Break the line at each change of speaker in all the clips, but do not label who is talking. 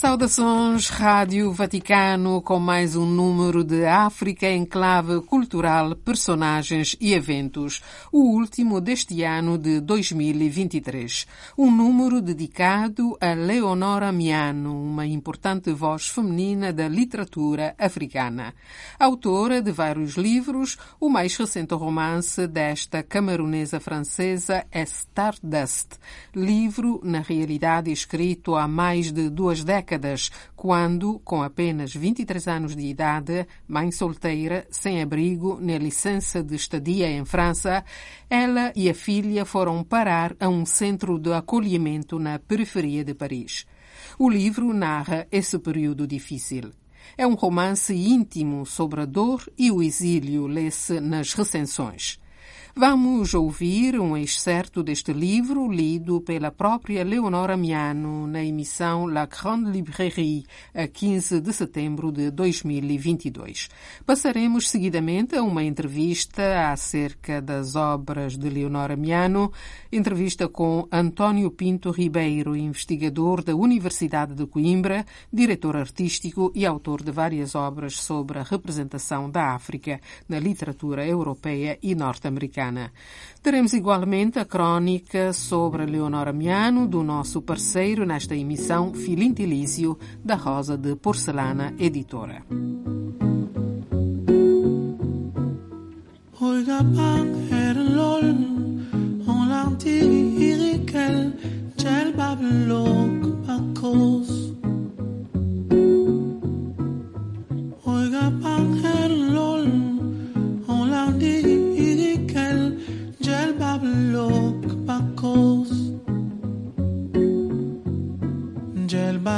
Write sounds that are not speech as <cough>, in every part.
Saudações, Rádio Vaticano, com mais um número de África em clave cultural, personagens e eventos, o último deste ano de 2023. Um número dedicado a Leonora Miano, uma importante voz feminina da literatura africana. Autora de vários livros, o mais recente romance desta camaronesa francesa é Stardust, livro, na realidade, escrito há mais de duas décadas décadas, quando, com apenas 23 anos de idade, mãe solteira, sem abrigo nem licença de estadia em França, ela e a filha foram parar a um centro de acolhimento na periferia de Paris. O livro narra esse período difícil. É um romance íntimo sobre a dor e o exílio, lê-se nas recensões. Vamos ouvir um excerto deste livro lido pela própria Leonora Miano na emissão La Grande Librairie, a 15 de setembro de 2022. Passaremos seguidamente a uma entrevista acerca das obras de Leonora Miano, entrevista com António Pinto Ribeiro, investigador da Universidade de Coimbra, diretor artístico e autor de várias obras sobre a representação da África na literatura europeia e norte-americana. Teremos igualmente a crónica sobre Leonora Miano, do nosso parceiro nesta emissão, Filintilísio, da Rosa de Porcelana Editora.
Oiga,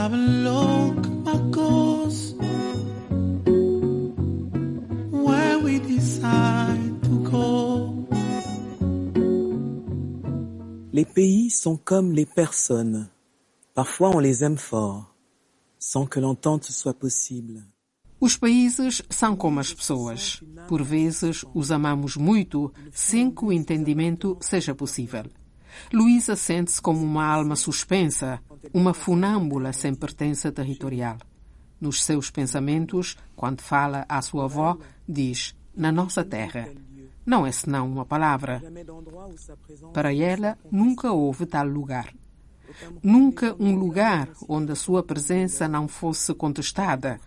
Gel Babylok Bakos Where we decide to go
Les pays sont comme les personnes. Parfois on les aime fort, sans que l'entente soit possible.
Os países são como as pessoas. Por vezes os amamos muito sem que o entendimento seja possível. Luísa sente-se como uma alma suspensa, uma funâmbula sem pertença territorial. Nos seus pensamentos, quando fala à sua avó, diz: na nossa terra. Não é senão uma palavra. Para ela, nunca houve tal lugar. Nunca um lugar onde a sua presença não fosse contestada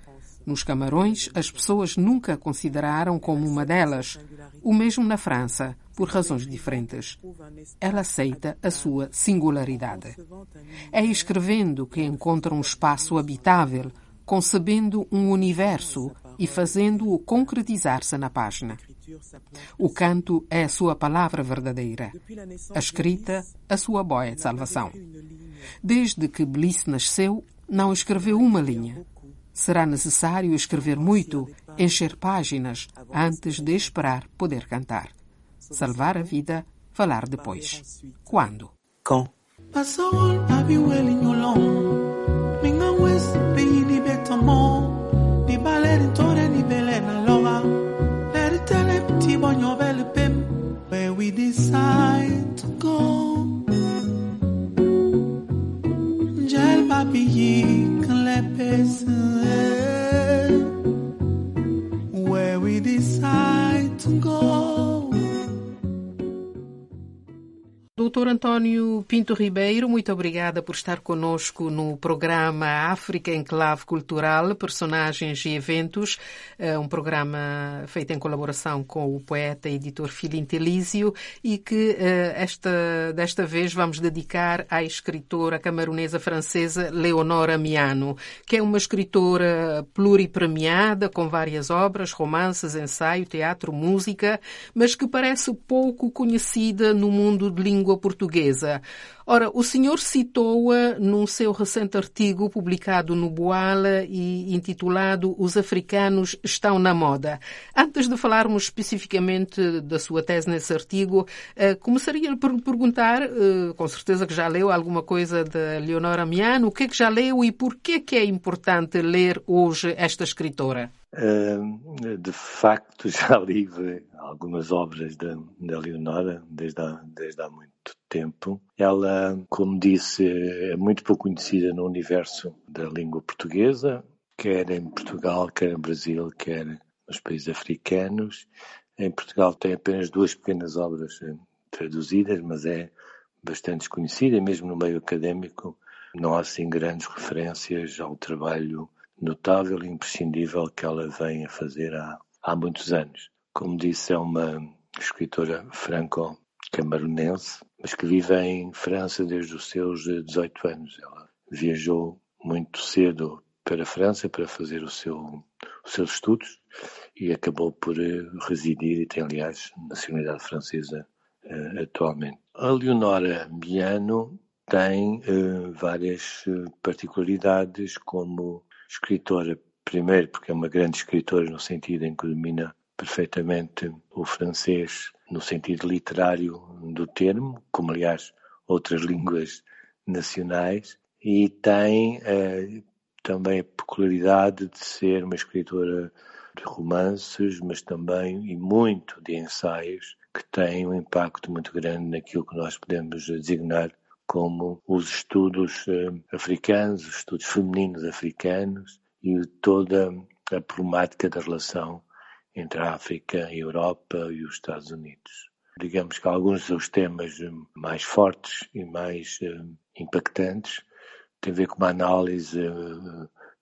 nos Camarões, as pessoas nunca a consideraram como uma delas. O mesmo na França, por razões diferentes. Ela aceita a sua singularidade. É escrevendo que encontra um espaço habitável, concebendo um universo e fazendo-o concretizar-se na página. O canto é a sua palavra verdadeira. A escrita, a sua boia de salvação. Desde que Bliss nasceu, não escreveu uma linha. Será necessário escrever muito, encher páginas, antes de esperar poder cantar. Salvar a vida, falar depois. Quando?
Where we decide to go. Gel
Doutor António Pinto Ribeiro, muito obrigada por estar conosco no programa África em Clave Cultural, Personagens e Eventos, um programa feito em colaboração com o poeta e editor Filinto Elísio e que esta, desta vez vamos dedicar à escritora camaronesa francesa Leonora Miano, que é uma escritora pluripremiada com várias obras, romances, ensaio, teatro, música, mas que parece pouco conhecida no mundo de língua portuguesa. Ora, o senhor citou-a num seu recente artigo publicado no Boala e intitulado Os Africanos Estão na Moda. Antes de falarmos especificamente da sua tese nesse artigo, eh, começaria por perguntar, eh, com certeza que já leu alguma coisa de Leonora Miano, o que é que já leu e por que é que é importante ler hoje esta escritora?
De facto, <laughs> já li algumas obras da, da Leonora desde há, desde há muito tempo. Ela, como disse, é muito pouco conhecida no universo da língua portuguesa, quer em Portugal, quer em Brasil, quer nos países africanos. Em Portugal tem apenas duas pequenas obras eh, traduzidas, mas é bastante desconhecida, mesmo no meio académico não há assim grandes referências ao trabalho notável e imprescindível que ela vem a fazer há, há muitos anos. Como disse, é uma escritora franco-camaronense, mas que vive em França desde os seus 18 anos. Ela viajou muito cedo para a França para fazer o seu, os seus estudos e acabou por eh, residir e tem, aliás, nacionalidade francesa uh, atualmente. A Leonora Biano tem uh, várias particularidades como escritora, primeiro porque é uma grande escritora no sentido em que domina perfeitamente o francês no sentido literário do termo, como aliás outras línguas nacionais, e tem uh, também a peculiaridade de ser uma escritora de romances, mas também e muito de ensaios, que tem um impacto muito grande naquilo que nós podemos designar como os estudos uh, africanos, os estudos femininos africanos e toda a problemática da relação entre a África, a Europa e os Estados Unidos. Digamos que alguns dos temas mais fortes e mais uh, impactantes têm a ver com uma análise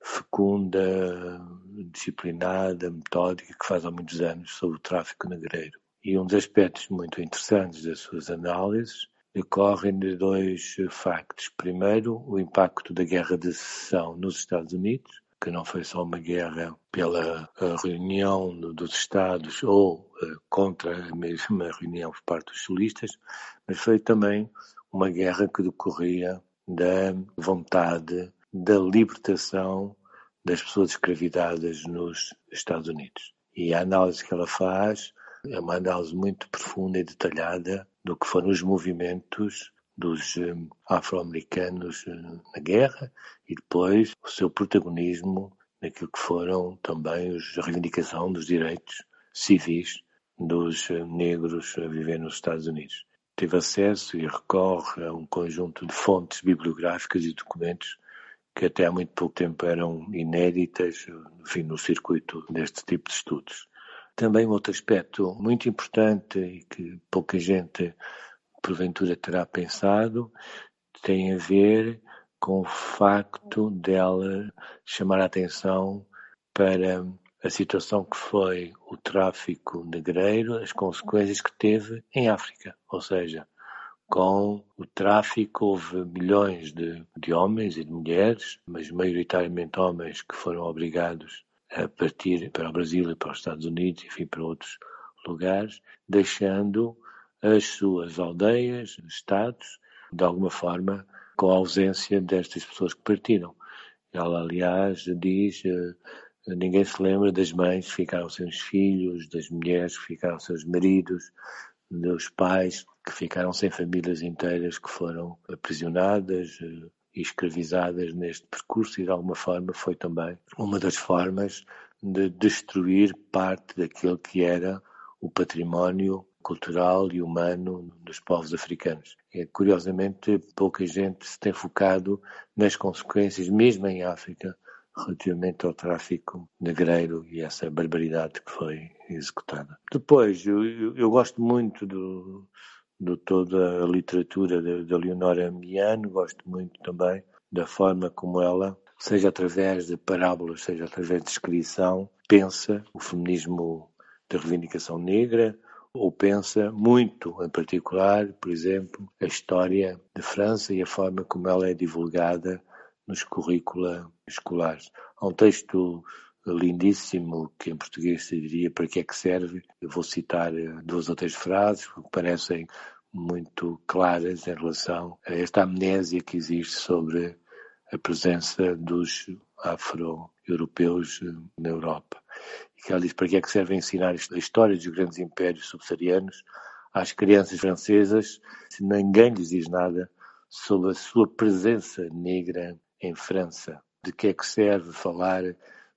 fecunda, disciplinada, metódica, que faz há muitos anos sobre o tráfico negreiro. E um dos aspectos muito interessantes das suas análises decorrem de dois factos. Primeiro, o impacto da Guerra de Secessão nos Estados Unidos, que não foi só uma guerra pela reunião dos Estados ou uh, contra a mesma reunião por parte dos solistas, mas foi também uma guerra que decorria da vontade da libertação das pessoas escravizadas nos Estados Unidos. E a análise que ela faz é uma análise muito profunda e detalhada do que foram os movimentos dos um, afro-americanos uh, na guerra e depois o seu protagonismo naquilo que foram também a reivindicação dos direitos civis dos uh, negros a viver nos Estados Unidos. Teve acesso e recorre a um conjunto de fontes bibliográficas e documentos que até há muito pouco tempo eram inéditas enfim, no circuito deste tipo de estudos. Também outro aspecto muito importante e que pouca gente porventura terá pensado tem a ver com o facto dela chamar a atenção para a situação que foi o tráfico negreiro, as consequências que teve em África. Ou seja, com o tráfico houve milhões de, de homens e de mulheres, mas maioritariamente homens que foram obrigados a partir para o Brasil e para os Estados Unidos, enfim, para outros lugares, deixando as suas aldeias, estados, de alguma forma, com a ausência destas pessoas que partiram. Ela, aliás, diz: uh, ninguém se lembra das mães que ficaram sem os filhos, das mulheres que ficaram sem os maridos, dos pais que ficaram sem famílias inteiras que foram aprisionadas uh, e escravizadas neste percurso, e de alguma forma foi também uma das formas de destruir parte daquilo que era o património cultural e humano dos povos africanos. É, curiosamente, pouca gente se tem focado nas consequências, mesmo em África, relativamente ao tráfico negreiro e essa barbaridade que foi executada. Depois, eu, eu gosto muito do, de toda a literatura da Leonora Miano, gosto muito também da forma como ela, seja através de parábolas, seja através de descrição, pensa o feminismo da reivindicação negra, ou pensa muito, em particular, por exemplo, a história de França e a forma como ela é divulgada nos currícula escolares. Há um texto lindíssimo que em português se diria para que é que serve. Eu vou citar duas ou três frases que parecem muito claras em relação a esta amnésia que existe sobre a presença dos afro-europeus na Europa. E que ela diz para que é que serve ensinar a história dos grandes impérios subsaarianos às crianças francesas se ninguém lhes diz nada sobre a sua presença negra em França. De que é que serve falar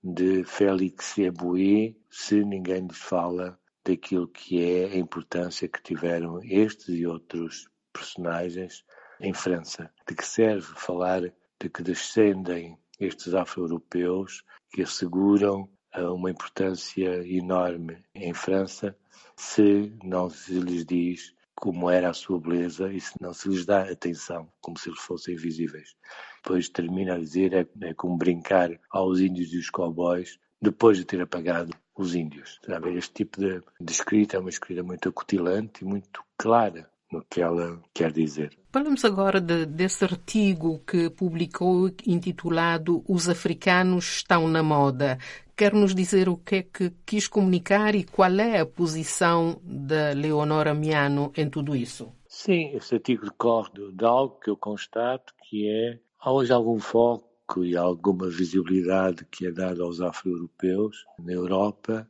de Félix Eboué se ninguém lhes fala daquilo que é a importância que tiveram estes e outros personagens em França? De que serve falar de que descendem estes afro-europeus que asseguram uma importância enorme em França se não se lhes diz como era a sua beleza e se não se lhes dá atenção, como se eles fossem invisíveis. Depois termina a dizer é, é como brincar aos índios e os cowboys depois de ter apagado os índios. Este tipo de, de escrita é uma escrita muito acutilante e muito clara no que ela quer dizer.
Falamos agora de, desse artigo que publicou intitulado Os Africanos Estão na Moda. Quer nos dizer o que é que quis comunicar e qual é a posição da Leonora Miano em tudo isso?
Sim, esse artigo decorre de algo que eu constato que é, há hoje algum foco e alguma visibilidade que é dada aos afro-europeus na Europa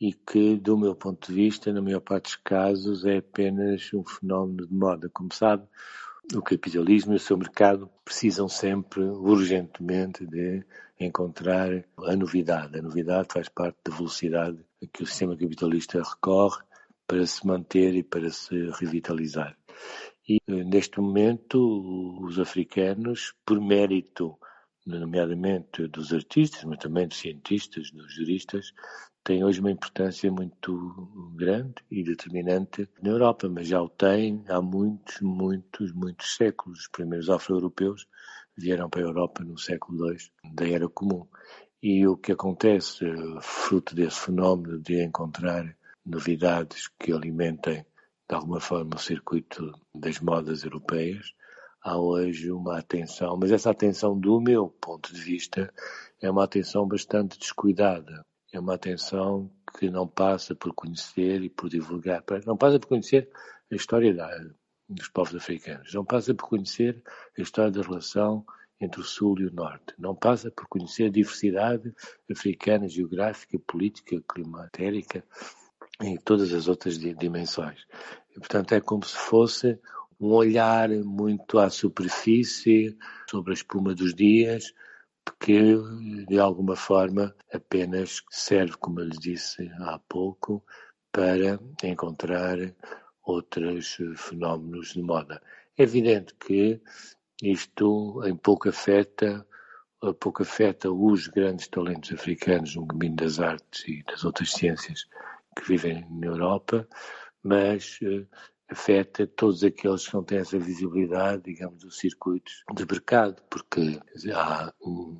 e que, do meu ponto de vista, na maior parte dos casos, é apenas um fenómeno de moda. Como sabe, o capitalismo e o seu mercado precisam sempre, urgentemente, de encontrar a novidade. A novidade faz parte da velocidade a que o sistema capitalista recorre para se manter e para se revitalizar. E, neste momento, os africanos, por mérito, nomeadamente dos artistas, mas também dos cientistas, dos juristas, tem hoje uma importância muito grande e determinante na Europa, mas já o tem há muitos, muitos, muitos séculos. Os primeiros afro-europeus vieram para a Europa no século II da Era Comum. E o que acontece, fruto desse fenómeno de encontrar novidades que alimentem de alguma forma o circuito das modas europeias, há hoje uma atenção, mas essa atenção, do meu ponto de vista, é uma atenção bastante descuidada. É uma atenção que não passa por conhecer e por divulgar, não passa por conhecer a história dos povos africanos, não passa por conhecer a história da relação entre o Sul e o Norte, não passa por conhecer a diversidade africana, geográfica, política, climatérica e todas as outras dimensões. E, portanto, é como se fosse um olhar muito à superfície, sobre a espuma dos dias, que de alguma forma apenas serve, como eu lhe disse há pouco, para encontrar outros fenómenos de moda. É evidente que isto em pouco afeta, pouco afeta os grandes talentos africanos no domínio das artes e das outras ciências que vivem na Europa, mas eh, afeta todos aqueles que não têm essa visibilidade, digamos, dos circuitos de mercado, porque há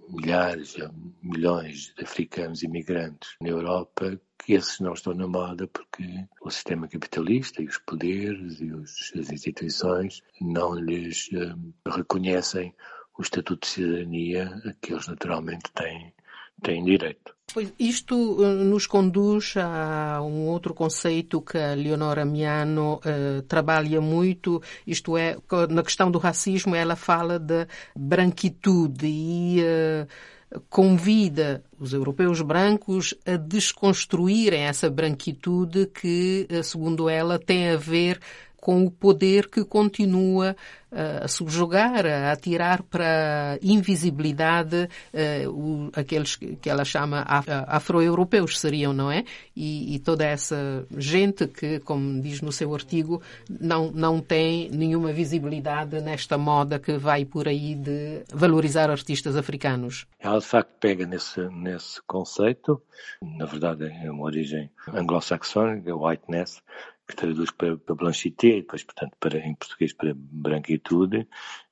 milhares, há milhões de africanos imigrantes na Europa que esses não estão na moda porque o sistema capitalista e os poderes e os, as instituições não lhes um, reconhecem o estatuto de cidadania a que eles naturalmente têm, têm direito.
Pois isto uh, nos conduz a um outro conceito que a Leonora Miano uh, trabalha muito, isto é, na questão do racismo, ela fala de branquitude e uh, convida os europeus brancos a desconstruírem essa branquitude que, segundo ela, tem a ver com o poder que continua uh, a subjugar, a atirar para a invisibilidade uh, o, aqueles que ela chama afro-europeus seriam, não é? E, e, toda essa gente que, como diz no seu artigo, não, não tem nenhuma visibilidade nesta moda que vai por aí de valorizar artistas africanos.
Ela, de facto, pega nesse, nesse conceito, na verdade é uma origem anglo-saxónica, whiteness, que traduz para, para blanchité, depois, portanto, para, em português para branquitude,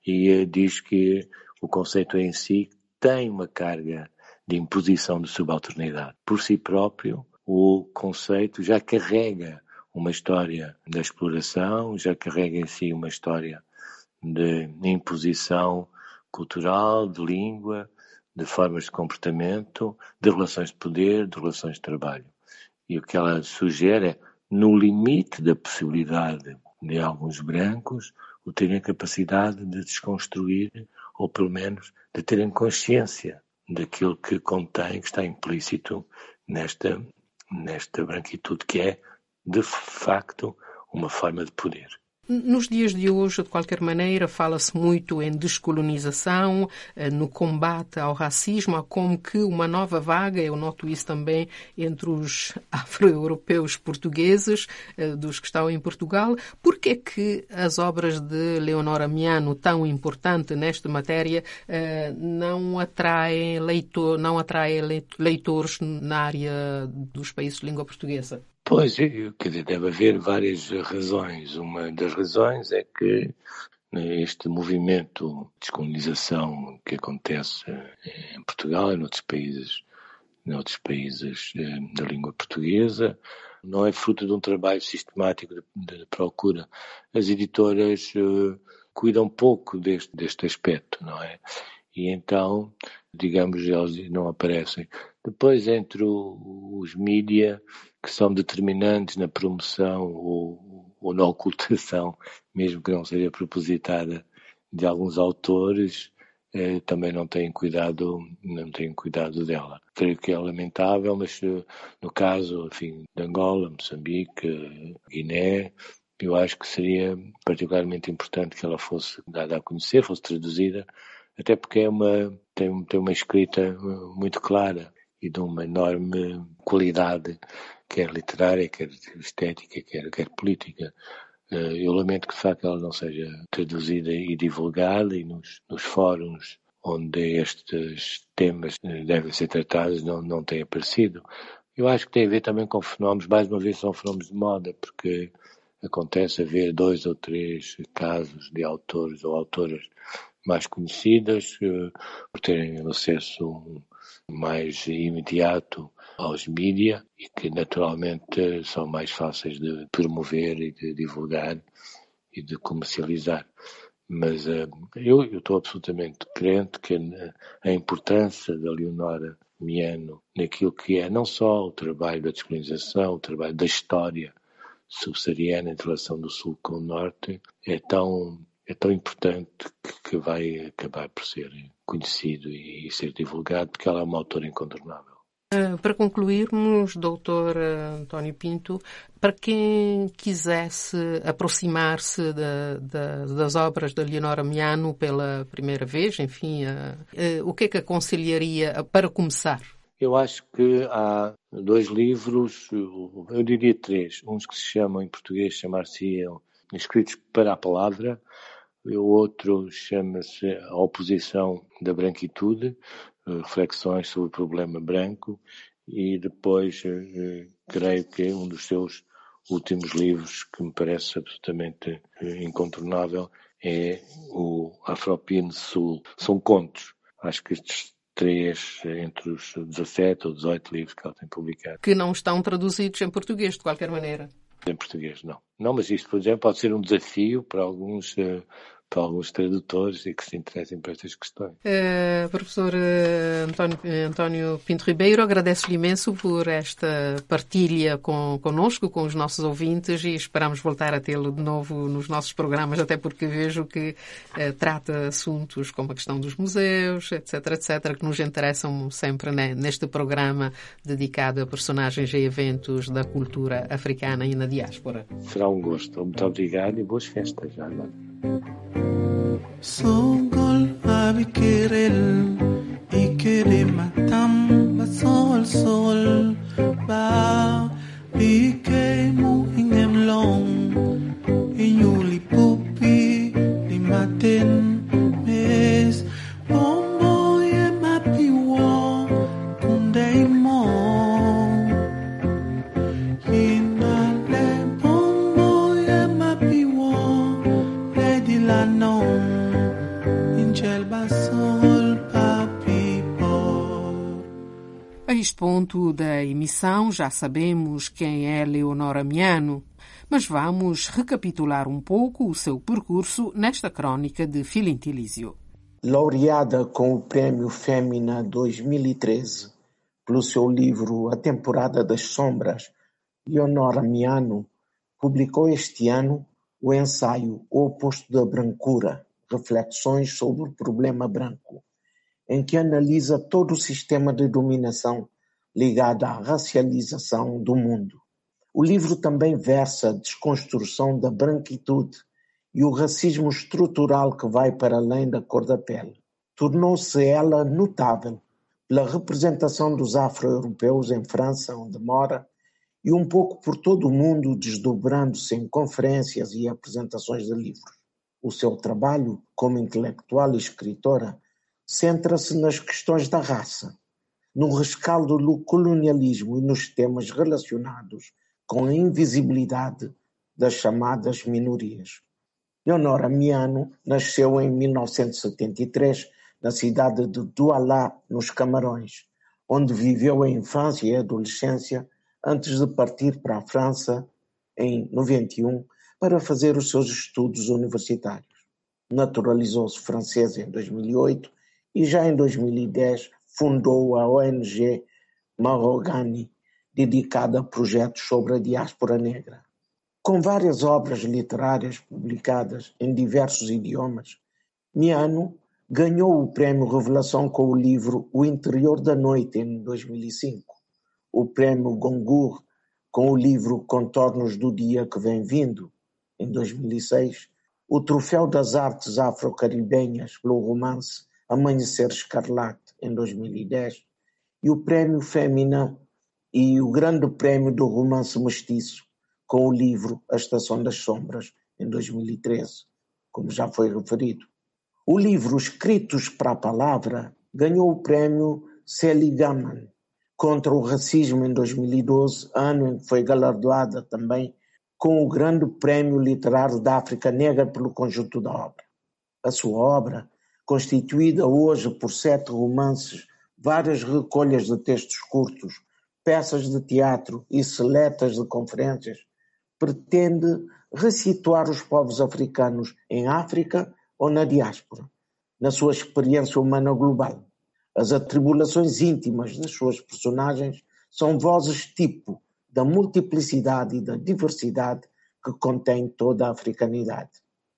e uh, diz que o conceito em si tem uma carga de imposição de subalternidade. Por si próprio, o conceito já carrega uma história da exploração, já carrega em si uma história de imposição cultural, de língua, de formas de comportamento, de relações de poder, de relações de trabalho. E o que ela sugere é no limite da possibilidade de alguns brancos o terem a capacidade de desconstruir, ou pelo menos de terem consciência daquilo que contém, que está implícito nesta, nesta branquitude, que é, de facto, uma forma de poder.
Nos dias de hoje, de qualquer maneira, fala-se muito em descolonização, eh, no combate ao racismo, como que uma nova vaga, eu noto isso também entre os <laughs> afro-europeus portugueses, eh, dos que estão em Portugal. Por que é que as obras de Leonora Miano, tão importante nesta matéria, eh, não atraem, leitor, não atraem leitores na área dos países de língua portuguesa?
Pois, quer dizer, deve haver várias razões. Uma das razões é que né, este movimento de descolonização que acontece em Portugal e noutros países, noutros países eh, da língua portuguesa não é fruto de um trabalho sistemático de, de procura. As editoras uh, cuidam pouco deste, deste aspecto, não é? E então, digamos, eles não aparecem. Depois, entre o, os mídia, que são determinantes na promoção ou, ou, na ocultação, mesmo que não seja propositada, de alguns autores, eh, também não têm cuidado, não têm cuidado dela. Creio que é lamentável, mas eh, no caso, enfim, de Angola, Moçambique, Guiné, eu acho que seria particularmente importante que ela fosse dada a conhecer, fosse traduzida, até porque é uma, tem, tem uma escrita eh, muito clara e de uma enorme qualidade quer literária, quer estética, quer, quer política. Eh, eu lamento que de facto ela não seja traduzida e divulgada e nos, nos fóruns onde estes temas eh, devem ser tratados não, não tem aparecido. Eu acho que tem a ver também com fenómenos, mais uma vez são fenómenos de moda, porque acontece haver dois ou três casos de autores ou autoras mais conhecidas eh, por terem acesso mais imediato aos mídia e que naturalmente são mais fáceis de promover e de divulgar e de comercializar. Mas uh, eu estou absolutamente crente que a importância da Leonora Miano naquilo que é não só o trabalho da descolonização, o trabalho da história subsaariana em relação do Sul com o Norte, é tão, é tão importante que, que vai acabar por ser conhecido e, e ser divulgado, porque ela é uma autora incontornável.
Eh, para concluirmos, doutor eh, António Pinto, para quem quisesse aproximar-se das obras de Leonora Miano pela primeira vez, enfim, uh, o que é que aconselharia para começar?
Eu acho que há dois livros, eu diria três, uns que se chamam em português, chamar-se-iam Escritos para a Palavra, o outro chama-se A Oposição da Branquitude, eh, reflexões sobre o problema branco e depois eh, creio que é um dos seus últimos livros que me parece absolutamente eh, incontornável é o Afropine Sul. São contos. Acho que estes três entre os 17 ou 18 livros que ela tem publicado.
Que não estão traduzidos em português, de qualquer maneira.
Em português, não. Não, mas isto, por exemplo, pode ser um desafio para alguns alguns tradutores e que se interessem por estas questões.
Uh, professor uh, António, António, Pinto Ribeiro, agradeço-lhe imenso por esta partilha com, conosco, com os nossos ouvintes e esperamos voltar a tê-lo de novo nos nossos programas, até porque vejo que uh, trata assuntos como a questão dos museus, etc, etc, que nos interessam sempre né, neste programa dedicado a personagens e eventos da cultura africana e na diáspora.
Será um gosto. Muito obrigado e boas festas já agora.
Sogol abikirel ikere matam basol sol ba bike
já sabemos quem é Leonora Miano, mas vamos recapitular um pouco o seu percurso nesta crónica de Filintilísio.
Laureada com o Prêmio Fémina 2013 pelo seu livro A Temporada das Sombras, Leonora Miano publicou este ano o ensaio O Oposto da Brancura, Reflexões sobre o Problema Branco, em que analisa todo o sistema de dominação ligado à racialização do mundo. O livro também versa a desconstrução da branquitude e o racismo estrutural que vai para além da cor da pele. Tornou-se ela notável pela representação dos afro-europeus em França, onde mora, e um pouco por todo o mundo, desdobrando-se em conferências e apresentações de livros. O seu trabalho, como intelectual e escritora, centra-se nas questões da raça, no rescaldo do colonialismo e nos temas relacionados com a invisibilidade das chamadas minorias. Leonora Miano nasceu em 1973 na cidade de Douala, nos Camarões, onde viveu a infância e a adolescência antes de partir para a França em 91 para fazer os seus estudos universitários. Naturalizou-se francesa em 2008 e já em 2010 fundou a ONG Marogani, dedicada a projetos sobre a diáspora negra. Com várias obras literárias publicadas em diversos idiomas, Miano ganhou o Prémio Revelação com o livro O Interior da Noite em 2005, o Prémio Goncourt com o livro Contornos do Dia que Vem Vindo em 2006, o Troféu das Artes Afro-Caribenhas pelo romance Amanhecer Escarlate em 2010 e o Prémio Fémina e o Grande Prémio do Romance Mestiço com o livro A Estação das Sombras em 2013, como já foi referido. O livro Escritos para a Palavra ganhou o prémio Seligaman contra o racismo em 2012, ano em que foi galardoada também com o Grande Prémio Literário da África Negra pelo conjunto da obra. A sua obra, constituída hoje por sete romances, várias recolhas de textos curtos, peças de teatro e seletas de conferências, pretende resituar os povos africanos em África ou na diáspora, na sua experiência humana global. As atribulações íntimas das suas personagens são vozes tipo da multiplicidade e da diversidade que contém toda a africanidade.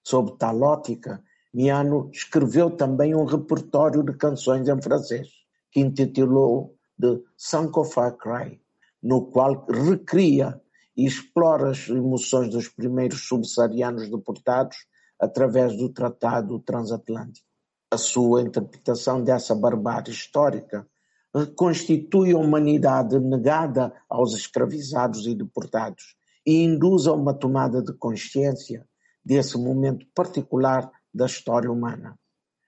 Sob tal ótica, Miano escreveu também um repertório de canções em francês, que intitulou de Sankofa Cry, no qual recria e explora as emoções dos primeiros subsaarianos deportados através do Tratado Transatlântico. A sua interpretação dessa barbárie histórica reconstitui a humanidade negada aos escravizados e deportados e induz a uma tomada de consciência desse momento particular da história humana.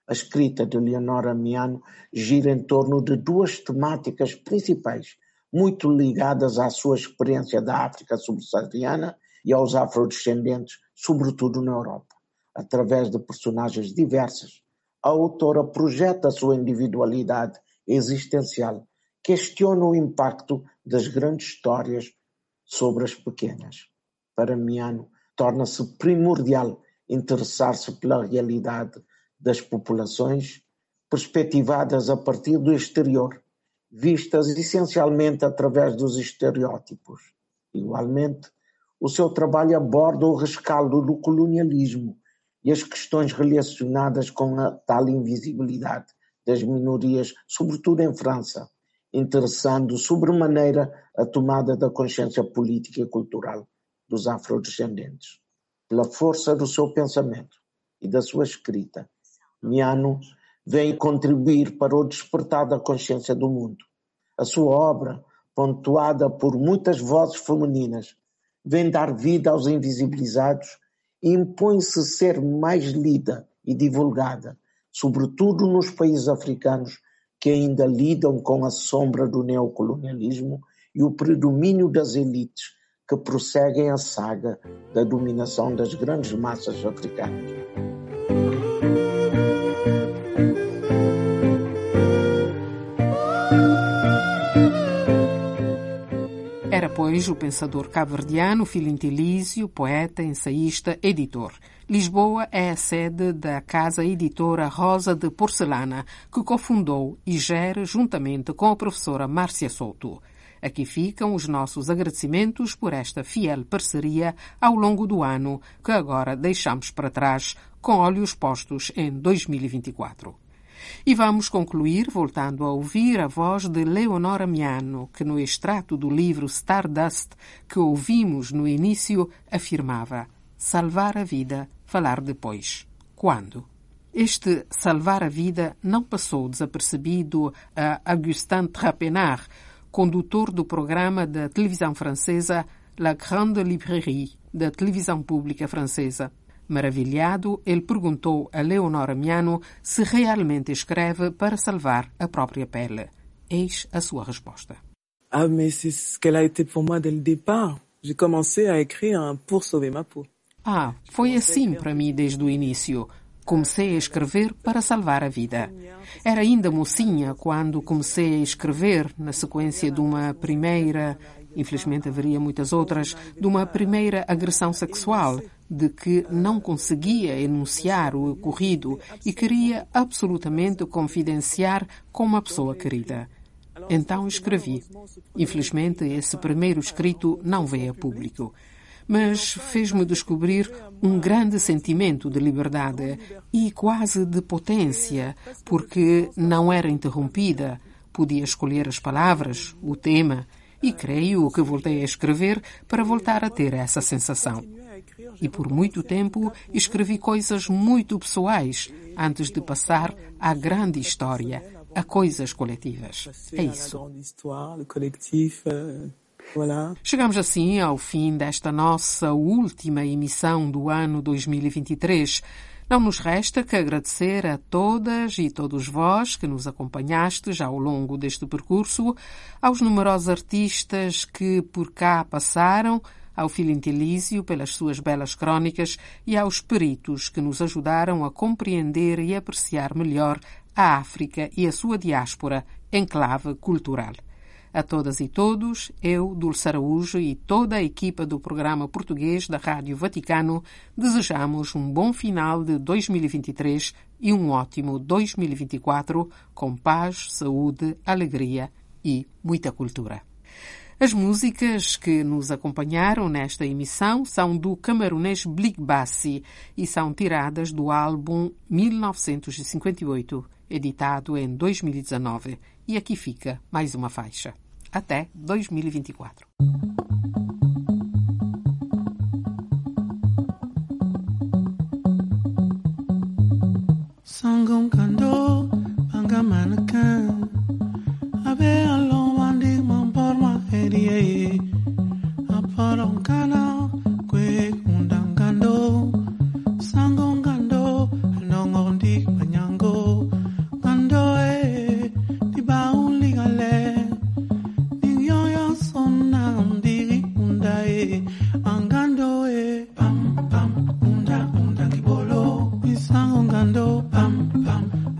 A escrita de Leonora Miano gira em torno de duas temáticas principais, muito ligadas à sua experiência da África subsaariana e aos afrodescendentes, sobretudo na Europa. Através de personagens diversas, a autora projeta a sua individualidade existencial, questiona o impacto das grandes histórias sobre as pequenas. Para Miano, torna-se primordial interessar-se pela realidade das populações perspectivadas a partir do exterior, vistas essencialmente através dos estereótipos. Igualmente, o seu trabalho aborda o rescaldo do colonialismo e as questões relacionadas com a tal invisibilidade das minorias, sobretudo em França, interessando sobremaneira a tomada da consciência política e cultural dos afrodescendentes. Pela força do seu pensamento e da sua escrita, Miano vem contribuir para o despertar da consciência do mundo. A sua obra, pontuada por muitas vozes femininas, vem dar vida aos invisibilizados e impõe-se ser mais lida e divulgada, sobretudo nos países africanos que ainda lidam com a sombra do neocolonialismo e o predomínio das elites que prosseguem a saga da dominação das grandes massas africanas.
Era, pois, o pensador cabo-verdiano Filinto Elísio, poeta, ensaísta, editor. Lisboa é a sede da casa editora Rosa de Porcelana, que cofundou e gera juntamente com a professora Márcia Souto. Aqui ficam os nossos agradecimentos por esta fiel parceria ao longo do ano que agora deixamos para trás com olhos postos em 2024. E vamos concluir voltando a ouvir a voz de Leonora Miano, que no extrato do livro Stardust que ouvimos no início afirmava: salvar a vida, falar depois. Quando? Este salvar a vida não passou desapercebido a Augustin Trapenard, condutor do programa da televisão francesa La Grande Librairie, da televisão pública francesa. Maravilhado, ele perguntou a Leonora Miano se realmente escreve para salvar a própria pele. Eis a sua resposta.
Ah, mais c'est ce qu'elle a été pour moi dès le départ. J'ai commencé à écrire pour sauver ma peau.
Ah, foi assim para mim desde o início. Comecei a escrever para salvar a vida. Era ainda mocinha quando comecei a escrever, na sequência de uma primeira, infelizmente haveria muitas outras, de uma primeira agressão sexual, de que não conseguia enunciar o ocorrido e queria absolutamente confidenciar com uma pessoa querida. Então escrevi. Infelizmente, esse primeiro escrito não veio a público mas fez-me descobrir um grande sentimento de liberdade e quase de potência, porque não era interrompida, podia escolher as palavras, o tema, e creio que voltei a escrever para voltar a ter essa sensação. E por muito tempo escrevi coisas muito pessoais antes de passar à grande história, a coisas coletivas. É isso.
Voilà.
Chegamos assim ao fim desta nossa última emissão do ano 2023. Não nos resta que agradecer a todas e todos vós que nos acompanhastes ao longo deste percurso, aos numerosos artistas que por cá passaram, ao Filintilísio pelas suas belas crônicas e aos peritos que nos ajudaram a compreender e apreciar melhor a África e a sua diáspora em clave cultural. A todas e todos, eu, Dulce Araújo e toda a equipa do programa português da Rádio Vaticano desejamos um bom final de 2023 e um ótimo 2024 com paz, saúde, alegria e muita cultura. As músicas que nos acompanharam nesta emissão são do camerunês Blik Bassi e são tiradas do álbum 1958, editado em 2019. E aqui fica mais uma faixa. Até 2024.
Pam, pam,